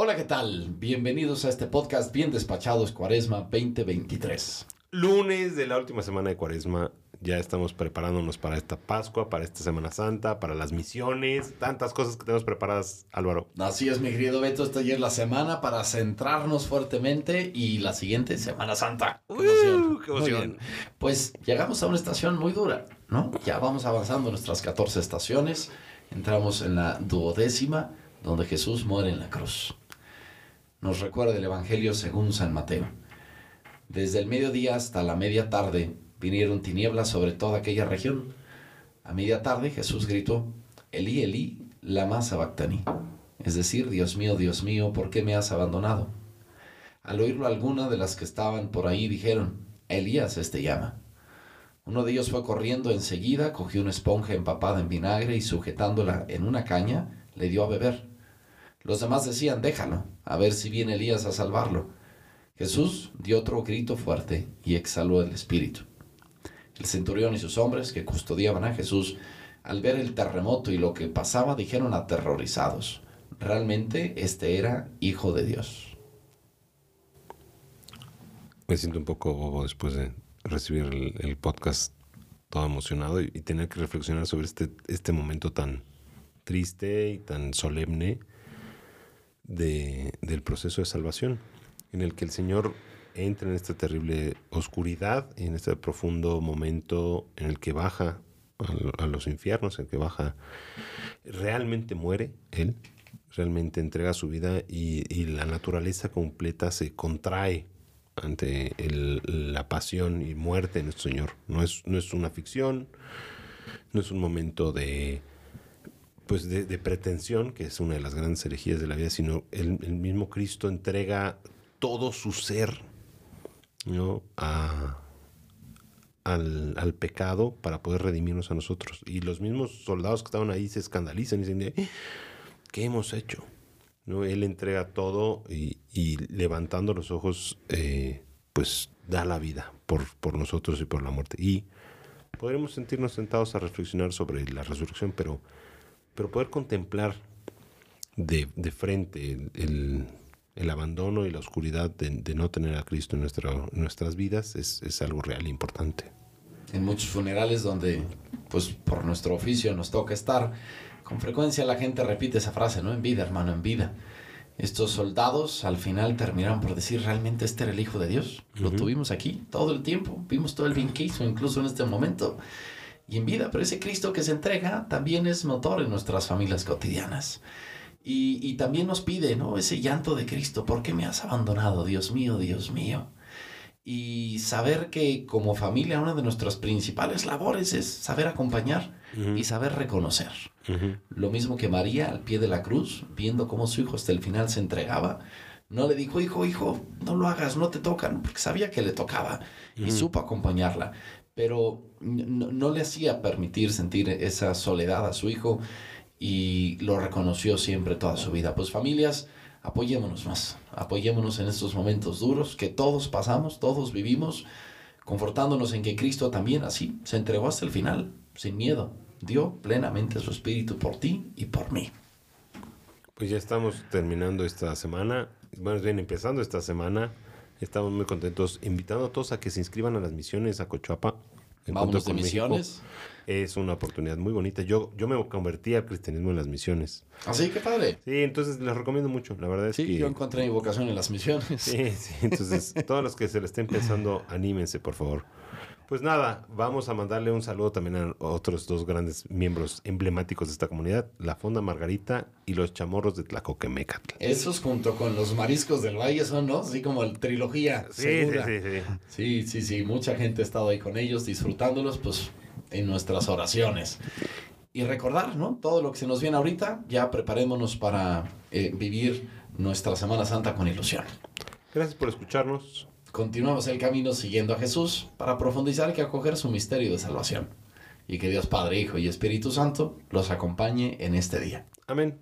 Hola, ¿qué tal? Bienvenidos a este podcast Bien Despachados Cuaresma 2023. Lunes de la última semana de Cuaresma. Ya estamos preparándonos para esta Pascua, para esta Semana Santa, para las misiones, tantas cosas que tenemos preparadas, Álvaro. Así es, mi querido Beto, esta ya es la semana para centrarnos fuertemente y la siguiente Semana Santa. ¡Qué emoción! ¡Qué emoción! Pues llegamos a una estación muy dura, ¿no? Ya vamos avanzando nuestras 14 estaciones. Entramos en la duodécima, donde Jesús muere en la cruz. Nos recuerda el Evangelio según San Mateo. Desde el mediodía hasta la media tarde vinieron tinieblas sobre toda aquella región. A media tarde Jesús gritó, Elí, Elí, lama sabactani. Es decir, Dios mío, Dios mío, ¿por qué me has abandonado? Al oírlo alguna de las que estaban por ahí dijeron, Elías este llama. Uno de ellos fue corriendo enseguida, cogió una esponja empapada en vinagre y sujetándola en una caña, le dio a beber. Los demás decían, déjalo, a ver si viene Elías a salvarlo. Jesús dio otro grito fuerte y exhaló el espíritu. El centurión y sus hombres que custodiaban a Jesús, al ver el terremoto y lo que pasaba, dijeron aterrorizados, realmente este era hijo de Dios. Me siento un poco bobo después de recibir el, podcast todo emocionado y, y, tener que reflexionar sobre este, este momento tan triste y tan solemne de, del proceso de salvación, en el que el Señor entra en esta terrible oscuridad, en este profundo momento en el que baja a, los infiernos, en el que baja, realmente muere Él, realmente entrega su vida y, la naturaleza completa se contrae ante la pasión y muerte de nuestro Señor. No es, no es una ficción, no es un momento de, pues de, pretensión, que es una de las grandes herejías de la vida, sino el, mismo Cristo entrega todo su ser ¿no? al, al, pecado para poder redimirnos a nosotros. Y los mismos soldados que estaban ahí se escandalizan y dicen, ¿qué hemos hecho? ¿No? Él entrega todo y, y levantando los ojos, eh, pues da la vida por, por nosotros y por la muerte. Y podremos sentirnos sentados a reflexionar sobre la resurrección, pero, pero poder contemplar de, de frente el, el, abandono y la oscuridad de, de, no tener a Cristo en, nuestra, en nuestras vidas es, es algo real e importante. En muchos funerales donde, pues por nuestro oficio nos toca estar, con frecuencia la gente repite esa frase, ¿no? En vida, hermano, en vida. Estos soldados al final terminaron por decir, ¿realmente este era el Hijo de Dios? Lo uh -huh. tuvimos aquí todo el tiempo, vimos todo el bien que hizo, incluso en este momento. Y en vida, pero ese Cristo que se entrega también es motor en nuestras familias cotidianas. Y, y también nos pide, ¿no? Ese llanto de Cristo, ¿por qué me has abandonado, Dios mío, Dios mío? y saber que como familia una de nuestras principales labores es saber acompañar uh -huh. y saber reconocer. Uh -huh. Lo mismo que María al pie de la cruz, viendo cómo su hijo hasta el final se entregaba, no le dijo, hijo, hijo, no lo hagas, no te tocan, porque sabía que le tocaba uh -huh. y supo acompañarla, pero no, le hacía permitir sentir esa soledad a su hijo y lo reconoció siempre toda su vida. Pues familias, apoyémonos más, apoyémonos en estos momentos duros que todos pasamos, todos vivimos, confortándonos en que Cristo también así se entregó hasta el final, sin miedo, dio plenamente su espíritu por ti y por mí. Pues ya estamos terminando esta semana, bueno, bien empezando esta semana, estamos muy contentos, invitando a todos a que se inscriban a las misiones a Cochuapa. Vamos de misiones. Es una oportunidad muy bonita. Yo, yo me convertí al cristianismo en las misiones. ¿Así? ¿Ah, ¿Qué padre? Sí, entonces les recomiendo mucho. La verdad es sí, que... yo encontré mi vocación en las misiones. Sí, sí. Entonces, todos los que se le estén pensando, anímense, por favor. Pues nada, vamos a mandarle un saludo también a otros dos grandes miembros emblemáticos de esta comunidad, la Fonda Margarita y los Chamorros de Tlacoquemecatl. Esos junto con los Mariscos del Valle son, ¿no? Así como el trilogía. Sí, segura. sí, sí, sí. Sí, sí, sí. Mucha gente ha estado ahí con ellos, disfrutándolos, pues, en nuestras oraciones. Y recordar, ¿no? Todo lo que se nos viene ahorita, ya preparémonos para eh, vivir nuestra Semana Santa con ilusión. Gracias por escucharnos. Continuamos el camino siguiendo a Jesús para profundizar y acoger su misterio de salvación. Y que Dios Padre, Hijo y Espíritu Santo los acompañe en este día. Amén.